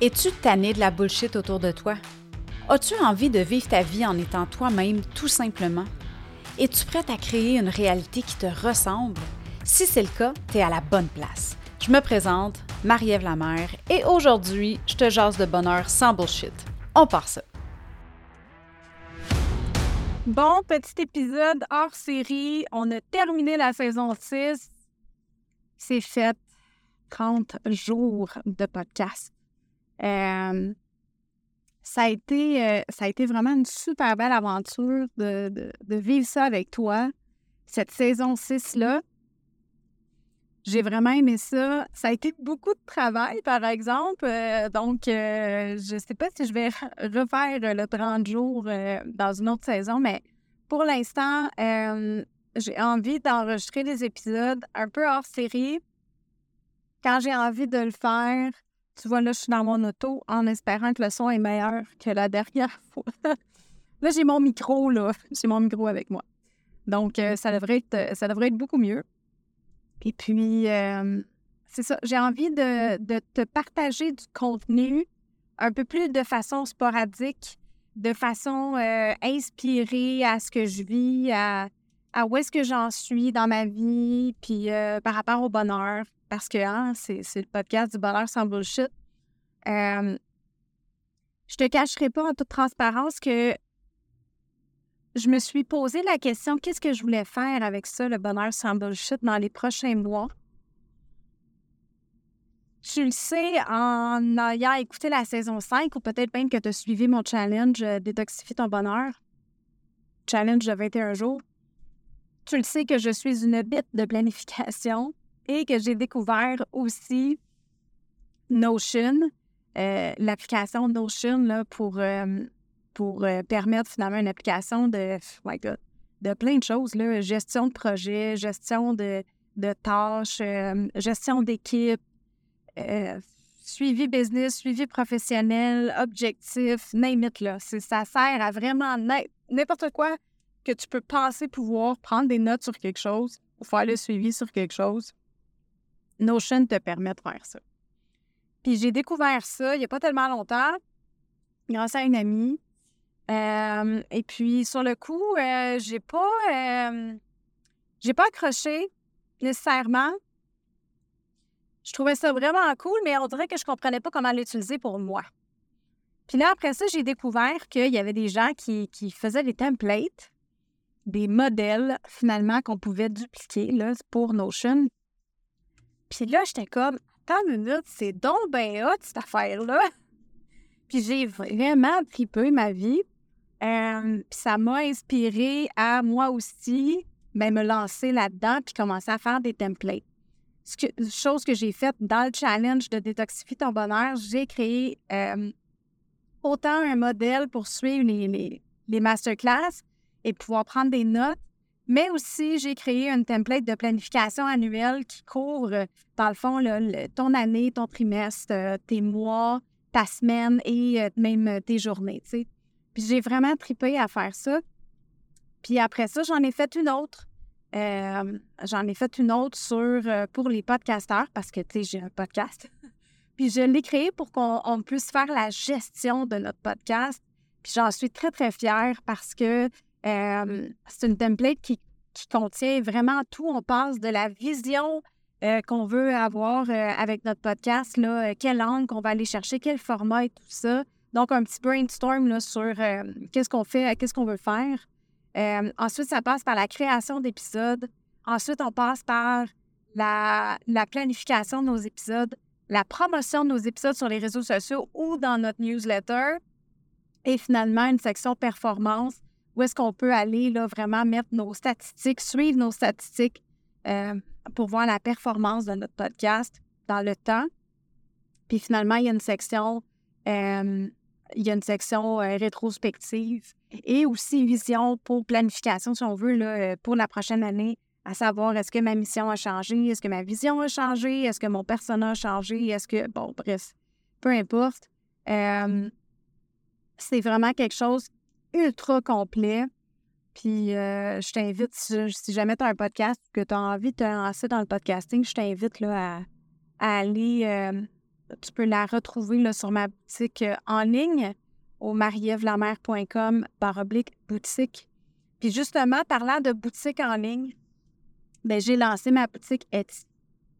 Es-tu tanné de la bullshit autour de toi? As-tu envie de vivre ta vie en étant toi-même tout simplement? Es-tu prête à créer une réalité qui te ressemble? Si c'est le cas, tu à la bonne place. Je me présente, Marie-Ève Lamère, et aujourd'hui, je te jase de bonheur sans bullshit. On part ça. Bon, petit épisode hors série. On a terminé la saison 6. C'est fait 30 jours de podcast. Euh, ça, a été, euh, ça a été vraiment une super belle aventure de, vivre ça avec toi, cette saison 6-là. J'ai vraiment aimé ça. Ça a été beaucoup de travail, par exemple. Euh, donc, je ne sais pas si je vais refaire le 30 jours dans une autre saison, mais pour l'instant, j'ai envie d'enregistrer des épisodes un peu hors série. Quand j'ai envie de le faire, tu vois, là, je suis dans mon auto en espérant que le son est meilleur que la dernière fois. là, j'ai mon micro, là. J'ai mon micro avec moi. Donc, euh, ça, devrait être, ça devrait être beaucoup mieux. Et puis, euh, c'est ça. J'ai envie de, te partager du contenu un peu plus de façon sporadique, de façon euh, inspirée à ce que je vis, à, à où est-ce que j'en suis dans ma vie, puis par rapport au bonheur parce que hein, c'est, le podcast du bonheur sans bullshit. Je te cacherai pas en toute transparence que je me suis posé la question qu'est-ce que je voulais faire avec ça, le bonheur sans bullshit, dans les prochains mois? Tu le sais en ayant écouté la saison 5 ou peut-être même que tu as suivi mon challenge euh, Détoxifie ton bonheur, challenge de 21 jours. Tu le sais que je suis une bite de planification et que j'ai découvert aussi Notion, euh, l'application Notion là, pour, euh, pour euh, permettre finalement une application de, de plein de choses, là, gestion de projet, gestion de, de tâches, gestion d'équipe, suivi business, suivi professionnel, objectif, name. Ça sert à vraiment n'importe quoi que tu peux penser pouvoir prendre des notes sur quelque chose ou faire le suivi sur quelque chose. Notion te permet de faire ça. Puis j'ai découvert ça il n'y a pas tellement longtemps, grâce à une amie. Et puis sur le coup, euh, j'ai pas j'ai pas accroché nécessairement. Je trouvais ça vraiment cool, mais on dirait que je comprenais pas comment l'utiliser pour moi. Puis là, après ça, j'ai découvert qu'il y avait des gens qui, qui, faisaient des templates, des modèles finalement qu'on pouvait dupliquer là, pour Notion. Puis là, j'étais comme, attends une minute, c'est donc ben hot, cette affaire-là. Puis j'ai vraiment tripé ma vie. Euh, puis ça m'a inspiré à moi aussi ben, me lancer là-dedans puis commencer à faire des templates. Ce que, chose que j'ai faite dans le challenge de Détoxifie ton bonheur, j'ai créé euh, autant un modèle pour suivre les, les, les masterclass et pouvoir prendre des notes, mais aussi, j'ai créé une template de planification annuelle qui couvre, dans le fond, ton année, ton trimestre, euh, tes mois, ta semaine et euh, même euh, tes journées. Puis j'ai vraiment tripé à faire ça. Puis après ça, j'en ai fait une autre. j'en ai fait une autre sur pour les podcasteurs parce que j'ai un podcast. Puis je l'ai créé pour qu'on puisse faire la gestion de notre podcast. Puis j'en suis très, très fière parce que c'est une template qui, contient vraiment tout. On passe de la vision qu'on veut avoir avec notre podcast, là, quelle langue qu'on va aller chercher, quel format et tout ça. Donc, un petit brainstorm là, sur qu'est-ce qu'on fait, qu'est-ce qu'on veut faire. ensuite, ça passe par la création d'épisodes. Ensuite, on passe par la, la, planification de nos épisodes, la promotion de nos épisodes sur les réseaux sociaux ou dans notre newsletter. Et finalement, une section performance où est-ce qu'on peut aller là, vraiment mettre nos statistiques, suivre nos statistiques euh, pour voir la performance de notre podcast dans le temps. Puis finalement, il y a une section, euh, il y a une section euh, rétrospective et aussi vision pour planification, si on veut, là, pour la prochaine année, à savoir est-ce que ma mission a changé, est-ce que ma vision a changé, est-ce que mon personnage a changé, est-ce que, bon, bref, peu importe. c'est vraiment quelque chose ultra complet. Puis euh, je t'invite, si, jamais tu as un podcast que tu as envie de te lancer dans le podcasting, je t'invite à, aller, euh, tu peux la retrouver là, sur ma boutique en ligne au marievlamer.com baroblique boutique. Puis justement, parlant de boutique en ligne, ben, j'ai lancé ma boutique Etsy,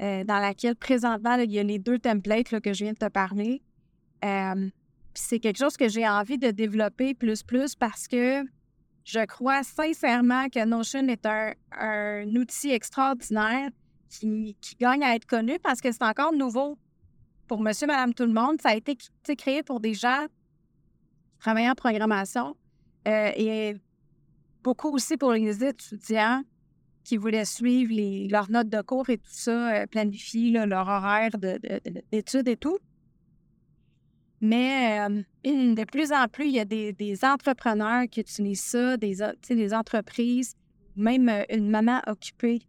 dans laquelle présentement, il y a les deux templates que je viens de te parler. C'est quelque chose que j'ai envie de développer plus plus parce que je crois sincèrement que Notion est un, outil extraordinaire qui, gagne à être connu parce que c'est encore nouveau pour monsieur, madame, tout le monde. Ça a été créé pour des gens travaillant en programmation euh, et beaucoup aussi pour les étudiants qui voulaient suivre leurs notes de cours et tout ça, euh, planifier leur horaire d'études et tout. Mais euh, de plus en plus, il y a des, entrepreneurs qui utilisent ça, des, entreprises, même euh, une maman occupée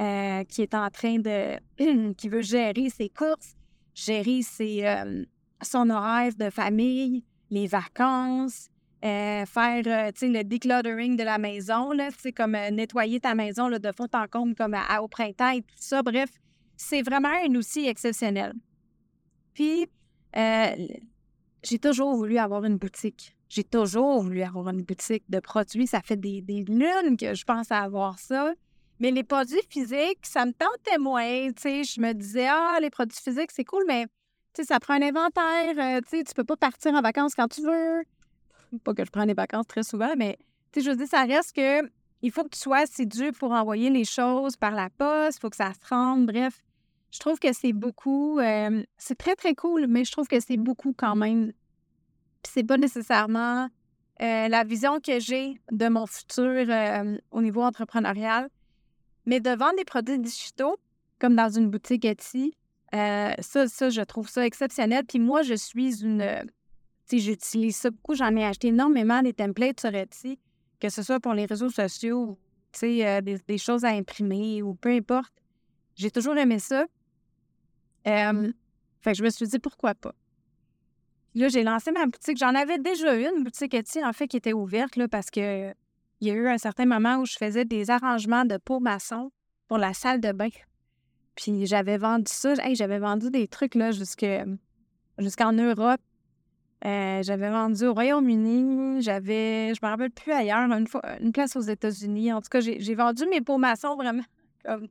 euh, qui est en train de. qui veut gérer ses courses, gérer ses, son horaire de famille, les vacances, faire le decluttering de la maison, là, comme nettoyer ta maison là, de fond en comble comme au printemps et tout ça. Bref, c'est vraiment un outil exceptionnel. Puis, j'ai toujours voulu avoir une boutique. J'ai toujours voulu avoir une boutique de produits. Ça fait des, lunes que je pense à avoir ça. Mais les produits physiques, ça me tentait moins. je me disais, ah, les produits physiques, c'est cool, mais ça prend un inventaire. Euh, tu tu peux pas partir en vacances quand tu veux. Pas que je prends des vacances très souvent, mais je veux dire, ça reste que il faut que tu sois assidu pour envoyer les choses par la poste. Il faut que ça se rende. Bref, je trouve que c'est beaucoup. C'est très, très cool, mais je trouve que c'est beaucoup quand même. Puis c'est pas nécessairement la vision que j'ai de mon futur au niveau entrepreneurial. Mais de vendre des produits digitaux, comme dans une boutique Etsy, ça, ça, je trouve ça exceptionnel. Puis moi, je suis une. Tu sais, j'utilise ça beaucoup. J'en ai acheté énormément des templates sur Etsy, que ce soit pour les réseaux sociaux, tu sais, des, choses à imprimer ou peu importe. J'ai toujours aimé ça. Euh, fait que je me suis dit pourquoi pas. Là, j'ai lancé ma boutique. J'en avais déjà une boutique Etsy, en fait, qui était ouverte là, parce que il y a eu un certain moment où je faisais des arrangements de peau maçon pour la salle de bain. Puis j'avais vendu ça. j'avais vendu des trucs là jusqu'en Europe. Euh, j'avais vendu au Royaume-Uni. J'avais, je me rappelle plus ailleurs, une, fois, une place aux États-Unis. En tout cas, j'ai vendu mes peaux maçons vraiment comme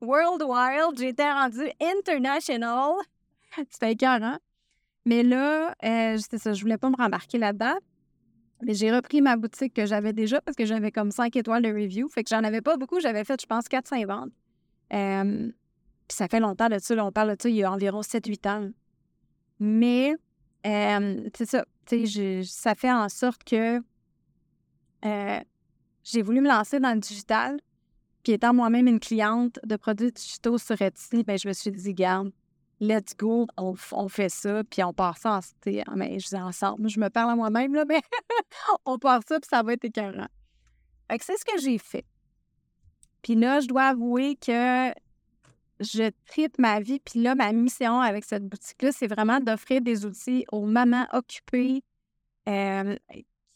World Wild, j'étais rendue international. C'était écœurant. Mais là, euh, ça, je voulais pas me rembarquer là-dedans. Mais j'ai repris ma boutique que j'avais déjà parce que j'avais comme 5 étoiles de review. Fait que j'en avais pas beaucoup. J'avais fait, je pense, 400 ventes. Euh, puis ça fait longtemps de ça. on parle de ça il y a environ 7-8 ans. Mais, euh, c'est ça. ça fait en sorte que euh, j'ai voulu me lancer dans le digital. Puis étant moi-même une cliente de produits digitaux sur Etsy, ben, je me suis dit, garde, let's go, on, fait ça, puis on part ça en, mais je ensemble. Je me parle à moi-même, là, mais on part ça, puis ça va être écœurant. Fait que c'est ce que j'ai fait. Puis là, je dois avouer que je tripe ma vie. Puis là, ma mission avec cette boutique-là, c'est vraiment d'offrir des outils aux mamans occupées euh,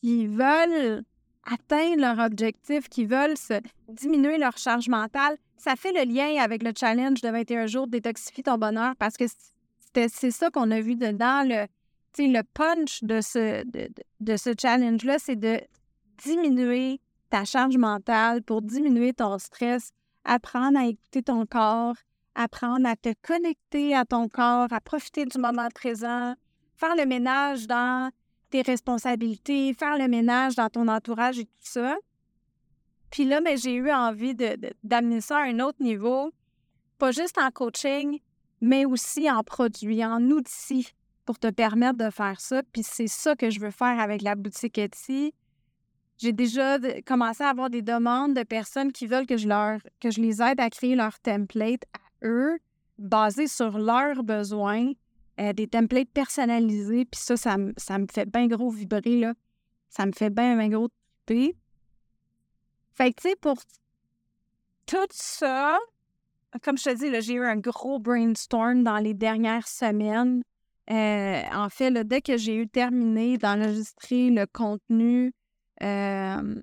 qui veulent atteindre leur objectif, qui veulent se diminuer leur charge mentale, ça fait le lien avec le challenge de 21 jours détoxifie ton bonheur parce que c'est ça qu'on a vu dedans. Le, le punch de ce, de, ce challenge-là, c'est de diminuer ta charge mentale pour diminuer ton stress, apprendre à écouter ton corps, apprendre à te connecter à ton corps, à profiter du moment présent, faire le ménage dans responsabilités, faire le ménage dans ton entourage et tout ça. Puis là, ben, j'ai eu envie d'amener ça à un autre niveau, pas juste en coaching, mais aussi en produits, en outils pour te permettre de faire ça. Puis c'est ça que je veux faire avec la boutique Etsy. J'ai déjà commencé à avoir des demandes de personnes qui veulent que je, leur, que je les aide à créer leur template à eux, basé sur leurs besoins, euh, des templates personnalisés. Puis ça, ça, me fait bien gros vibrer, là. Ça me fait bien, bien gros triper. Fait que, tu sais, pour tout ça, comme je te dis, j'ai eu un gros brainstorm dans les dernières semaines. Euh, en fait, dès que j'ai eu terminé d'enregistrer le contenu, euh,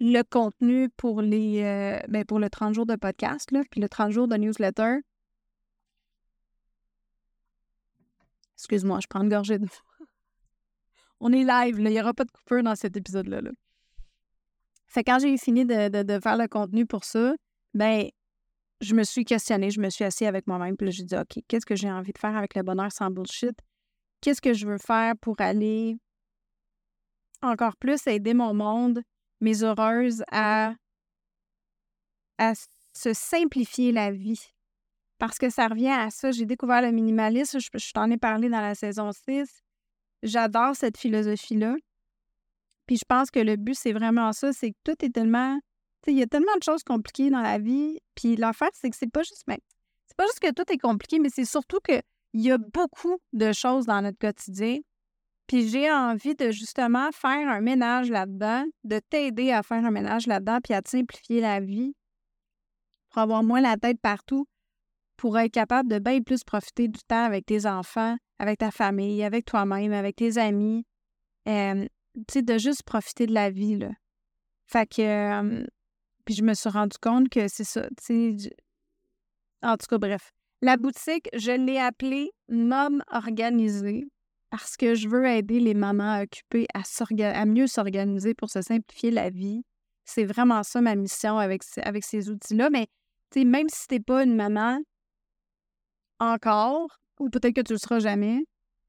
le contenu pour les ben, pour le 30 jours de podcast, là, puis le 30 jours de newsletter, Excuse-moi, je prends une gorgée de. On est live, il n'y aura pas de coupure dans cet épisode-là. Là. Fait quand j'ai fini de, de, faire le contenu pour ça, ben je me suis questionnée, je me suis assise avec moi-même, puis j'ai dit, OK, qu'est-ce que j'ai envie de faire avec le bonheur sans bullshit? Qu'est-ce que je veux faire pour aller encore plus aider mon monde, mes heureuses à, à se simplifier la vie? Parce que ça revient à ça. J'ai découvert le minimalisme, je, t'en ai parlé dans la saison 6. J'adore cette philosophie-là. Puis je pense que le but, c'est vraiment ça, c'est que tout est tellement il y a tellement de choses compliquées dans la vie. Puis l'affaire, c'est que c'est pas juste. Ben, c'est pas juste que tout est compliqué, mais c'est surtout qu'il y a beaucoup de choses dans notre quotidien. Puis j'ai envie de justement faire un ménage là-dedans, de t'aider à faire un ménage là-dedans, puis à te simplifier la vie pour avoir moins la tête partout, pour être capable de bien plus profiter du temps avec tes enfants, avec ta famille, avec toi-même, avec tes amis. Tu sais, de juste profiter de la vie, là. Fait que, puis je me suis rendu compte que c'est ça, tu sais. En tout cas, bref. La boutique, je l'ai appelée Mom Organisée parce que je veux aider les mamans occupées à, à mieux s'organiser pour se simplifier la vie. C'est vraiment ça ma mission avec, avec ces outils-là. Mais tu sais, même si t'es pas une maman encore, ou peut-être que tu le seras jamais,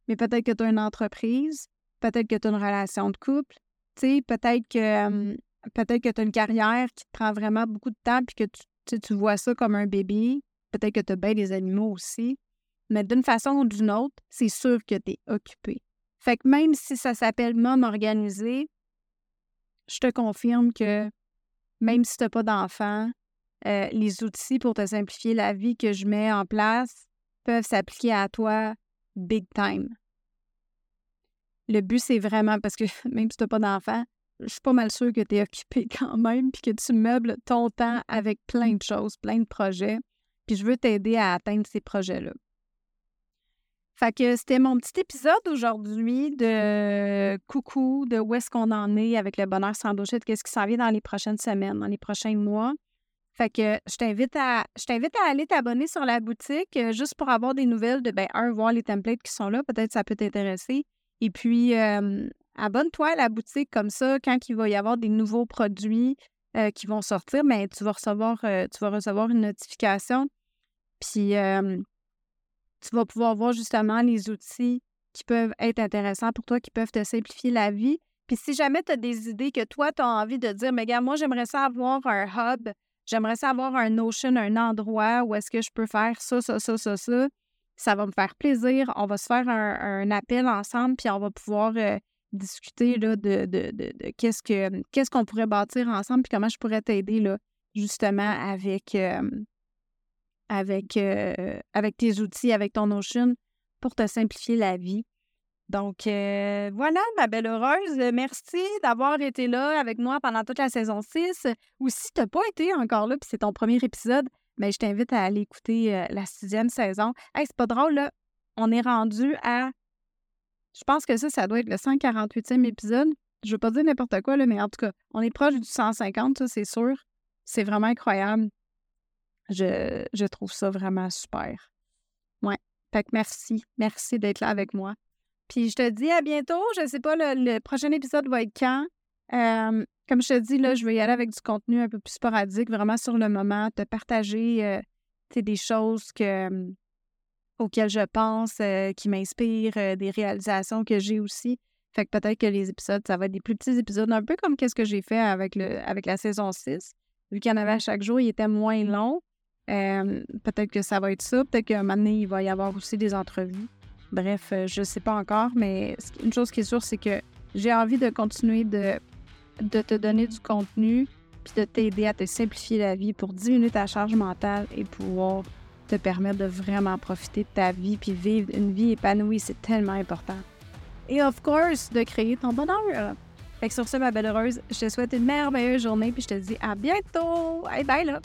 mais peut-être que tu as une entreprise, peut-être que tu as une relation de couple, tu sais, peut-être que peut-être que tu as une carrière qui te prend vraiment beaucoup de temps puis que tu, tu vois ça comme un bébé. Peut-être que tu as bien des animaux aussi. Mais d'une façon ou d'une autre, c'est sûr que tu es occupé. Fait que même si ça s'appelle Mom organisé, je te confirme que même si tu n'as pas d'enfant, euh, les outils pour te simplifier la vie que je mets en place peuvent s'appliquer à toi big time. Le but, c'est vraiment, parce que même si tu n'as pas d'enfant, je suis pas mal sûre que tu es occupé quand même, puis que tu meubles ton temps avec plein de choses, plein de projets. Puis je veux t'aider à atteindre ces projets-là. Fait que c'était mon petit épisode aujourd'hui de coucou, de où est-ce qu'on en est avec le bonheur sans bullshit, qu'est-ce qui s'en vient dans les prochaines semaines, dans les prochains mois. Fait que je t'invite à je t'invite à aller t'abonner sur la boutique euh, juste pour avoir des nouvelles de ben un voir les templates qui sont là, peut-être ça peut t'intéresser. Et puis abonne-toi à la boutique comme ça, quand il va y avoir des nouveaux produits euh, qui vont sortir, ben, tu vas recevoir, euh, tu vas recevoir une notification. Puis tu vas pouvoir voir justement les outils qui peuvent être intéressants pour toi, qui peuvent te simplifier la vie. Puis si jamais tu as des idées que toi, tu as envie de dire, mais gars, moi, j'aimerais ça avoir un hub, j'aimerais ça avoir un Notion, un endroit où est-ce que je peux faire ça, ça, ça, ça, ça. Ça va me faire plaisir. On va se faire un, appel ensemble, puis on va pouvoir euh, discuter là, de, de, de, qu'est-ce que qu'est-ce qu'on pourrait bâtir ensemble puis comment je pourrais t'aider justement avec, avec, avec tes outils, avec ton Notion pour te simplifier la vie. Donc voilà, ma belle heureuse. Merci d'avoir été là avec moi pendant toute la saison 6. Ou si tu n'as pas été encore là, puis c'est ton premier épisode, mais ben, je t'invite à aller écouter la sixième saison. Hey, c'est pas drôle, là. On est rendu à je pense que ça, ça doit être le 148e épisode. Je veux pas dire n'importe quoi, là, mais en tout cas, on est proche du 150, ça, c'est sûr. C'est vraiment incroyable. Je, je, trouve ça vraiment super. Ouais. Fait que merci. Merci d'être là avec moi. Puis je te dis à bientôt. Je sais pas, le, prochain épisode va être quand? Comme je te dis, là, je vais y aller avec du contenu un peu plus sporadique, vraiment sur le moment, te partager euh, des choses que, auxquelles je pense, qui m'inspirent, des réalisations que j'ai aussi. Fait que peut-être que les épisodes, ça va être des plus petits épisodes, un peu comme qu'est-ce que j'ai fait avec, le, avec la saison 6. Vu qu'il y en avait à chaque jour, il était moins long. Peut-être que ça va être ça. Peut-être qu'à un moment donné, il va y avoir aussi des entrevues. Bref, je ne sais pas encore, mais une chose qui est sûre, c'est que j'ai envie de continuer de, de te donner du contenu puis de t'aider à te simplifier la vie pour diminuer ta charge mentale et pouvoir te permettre de vraiment profiter de ta vie puis vivre une vie épanouie. C'est tellement important. Et of course, de créer ton bonheur. Fait que sur ce, ma belle heureuse, je te souhaite une merveilleuse journée puis je te dis à bientôt. Bye bye là!